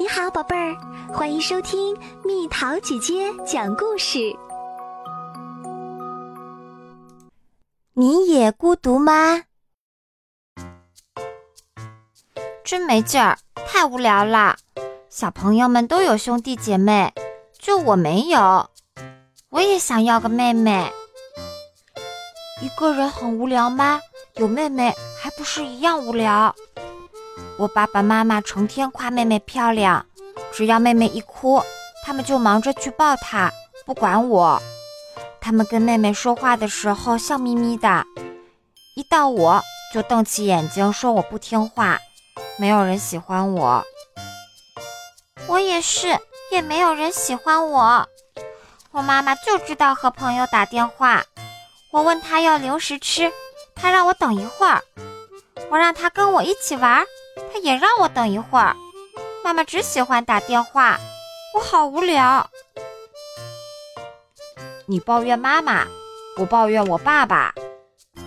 你好，宝贝儿，欢迎收听蜜桃姐姐讲故事。你也孤独吗？真没劲儿，太无聊了。小朋友们都有兄弟姐妹，就我没有。我也想要个妹妹。一个人很无聊吗？有妹妹还不是一样无聊？我爸爸妈妈成天夸妹妹漂亮，只要妹妹一哭，他们就忙着去抱她，不管我。他们跟妹妹说话的时候笑眯眯的，一到我就瞪起眼睛说我不听话，没有人喜欢我。我也是，也没有人喜欢我。我妈妈就知道和朋友打电话，我问她要零食吃，她让我等一会儿，我让她跟我一起玩。他也让我等一会儿。妈妈只喜欢打电话，我好无聊。你抱怨妈妈，我抱怨我爸爸。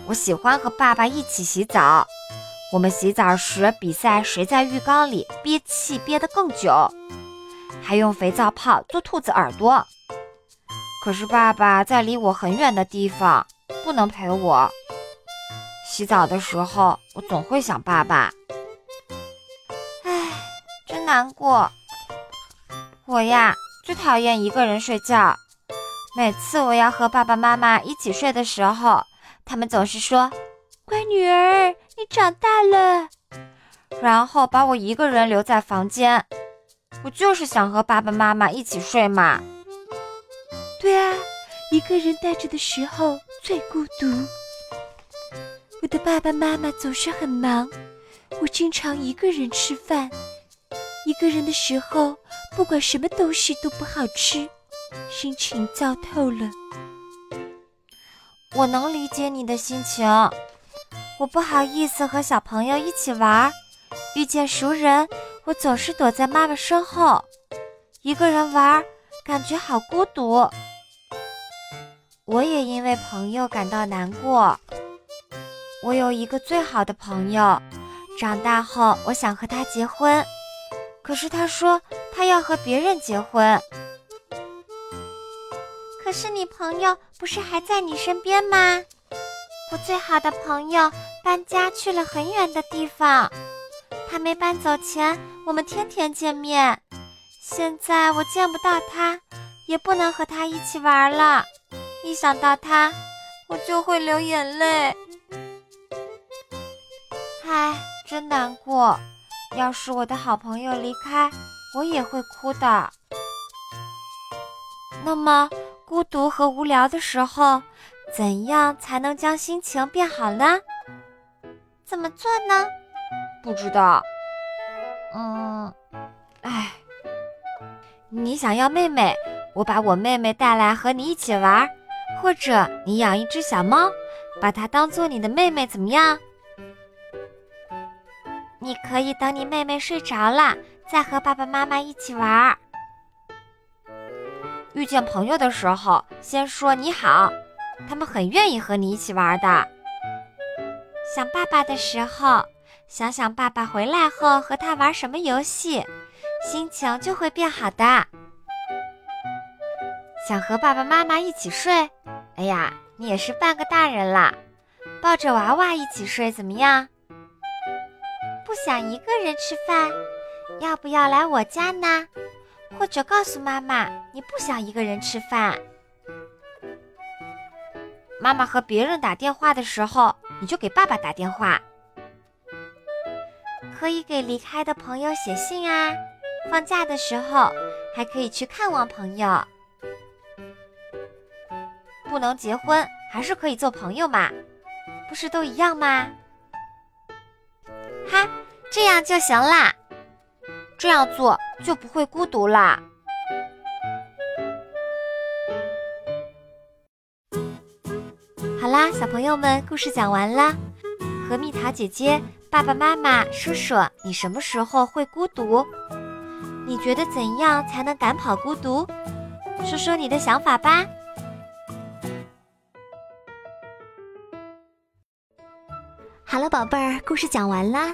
我喜欢和爸爸一起洗澡。我们洗澡时比赛谁在浴缸里憋气憋得更久，还用肥皂泡做兔子耳朵。可是爸爸在离我很远的地方，不能陪我。洗澡的时候，我总会想爸爸。难过，我呀最讨厌一个人睡觉。每次我要和爸爸妈妈一起睡的时候，他们总是说：“乖女儿，你长大了。”然后把我一个人留在房间。我就是想和爸爸妈妈一起睡嘛。对啊，一个人待着的时候最孤独。我的爸爸妈妈总是很忙，我经常一个人吃饭。一个人的时候，不管什么东西都不好吃，心情糟透了。我能理解你的心情，我不好意思和小朋友一起玩，遇见熟人，我总是躲在妈妈身后，一个人玩，感觉好孤独。我也因为朋友感到难过。我有一个最好的朋友，长大后我想和他结婚。可是他说他要和别人结婚。可是你朋友不是还在你身边吗？我最好的朋友搬家去了很远的地方，他没搬走前我们天天见面，现在我见不到他，也不能和他一起玩了。一想到他，我就会流眼泪。唉，真难过。要是我的好朋友离开，我也会哭的。那么，孤独和无聊的时候，怎样才能将心情变好呢？怎么做呢？不知道。嗯，哎，你想要妹妹，我把我妹妹带来和你一起玩；或者你养一只小猫，把它当做你的妹妹，怎么样？你可以等你妹妹睡着了，再和爸爸妈妈一起玩。遇见朋友的时候，先说你好，他们很愿意和你一起玩的。想爸爸的时候，想想爸爸回来后和他玩什么游戏，心情就会变好的。想和爸爸妈妈一起睡，哎呀，你也是半个大人了，抱着娃娃一起睡怎么样？不想一个人吃饭，要不要来我家呢？或者告诉妈妈你不想一个人吃饭。妈妈和别人打电话的时候，你就给爸爸打电话。可以给离开的朋友写信啊。放假的时候还可以去看望朋友。不能结婚，还是可以做朋友嘛？不是都一样吗？哈。这样就行啦，这样做就不会孤独啦。好啦，小朋友们，故事讲完啦。和蜜桃姐姐、爸爸妈妈叔叔，你什么时候会孤独？你觉得怎样才能赶跑孤独？说说你的想法吧。好了，宝贝儿，故事讲完啦。